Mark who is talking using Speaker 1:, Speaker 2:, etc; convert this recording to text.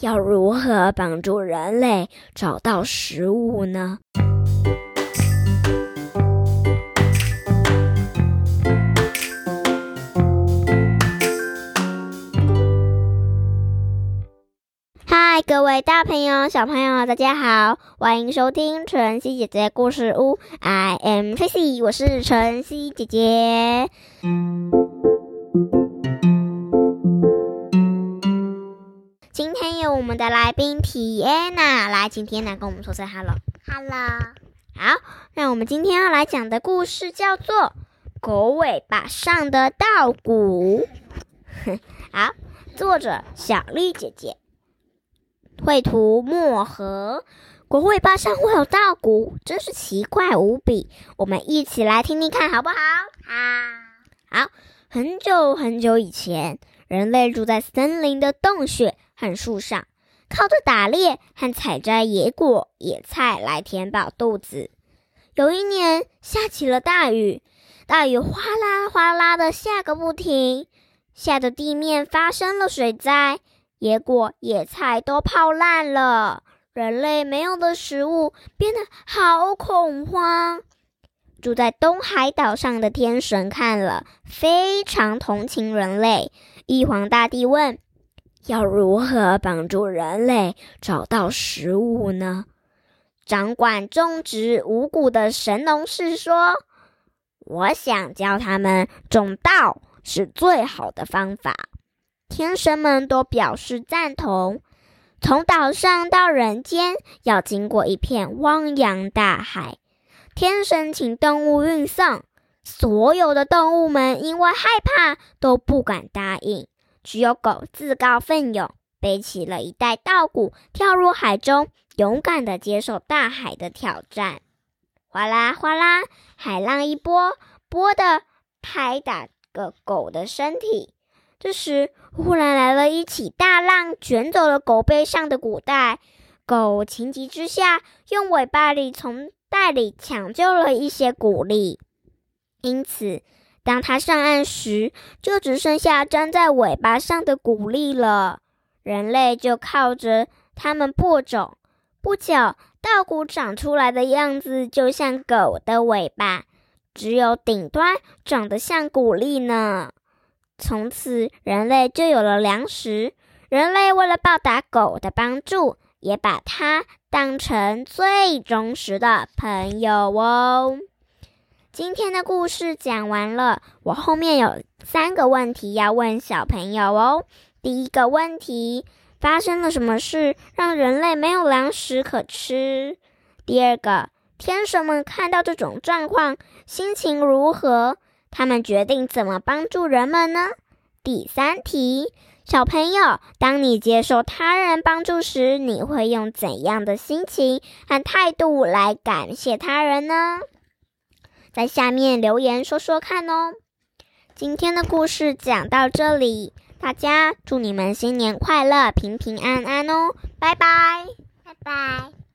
Speaker 1: 要如何帮助人类找到食物呢？嗨，各位大朋友、小朋友，大家好，欢迎收听晨曦姐姐故事屋。I am Tracy，我是晨曦姐姐。我们的来宾体安娜来，请体安娜跟我们说声 hello，hello。好，那我们今天要来讲的故事叫做《狗尾巴上的稻谷》。好，作者小丽姐姐，绘图墨盒。狗尾巴上会有稻谷，真是奇怪无比。我们一起来听听看好不好？
Speaker 2: 好。
Speaker 1: 好，很久很久以前，人类住在森林的洞穴。和树上，靠着打猎和采摘野果、野菜来填饱肚子。有一年下起了大雨，大雨哗啦哗啦的下个不停，下的地面发生了水灾，野果、野菜都泡烂了。人类没有了食物，变得好恐慌。住在东海岛上的天神看了，非常同情人类。玉皇大帝问。要如何帮助人类找到食物呢？掌管种植五谷的神农氏说：“我想教他们种稻是最好的方法。”天神们都表示赞同。从岛上到人间要经过一片汪洋大海，天神请动物运送，所有的动物们因为害怕都不敢答应。只有狗自告奋勇，背起了一袋稻谷，跳入海中，勇敢地接受大海的挑战。哗啦哗啦，海浪一波波的拍打个狗的身体。这时，忽然来了一起大浪，卷走了狗背上的谷袋。狗情急之下，用尾巴里从袋里抢救了一些谷粒，因此。当他上岸时，就只剩下粘在尾巴上的谷粒了。人类就靠着它们播种。不久，稻谷长出来的样子就像狗的尾巴，只有顶端长得像谷粒呢。从此，人类就有了粮食。人类为了报答狗的帮助，也把它当成最忠实的朋友哦。今天的故事讲完了，我后面有三个问题要问小朋友哦。第一个问题：发生了什么事让人类没有粮食可吃？第二个：天神们看到这种状况，心情如何？他们决定怎么帮助人们呢？第三题：小朋友，当你接受他人帮助时，你会用怎样的心情和态度来感谢他人呢？在下面留言说说看哦。今天的故事讲到这里，大家祝你们新年快乐，平平安安哦！拜拜，
Speaker 2: 拜拜。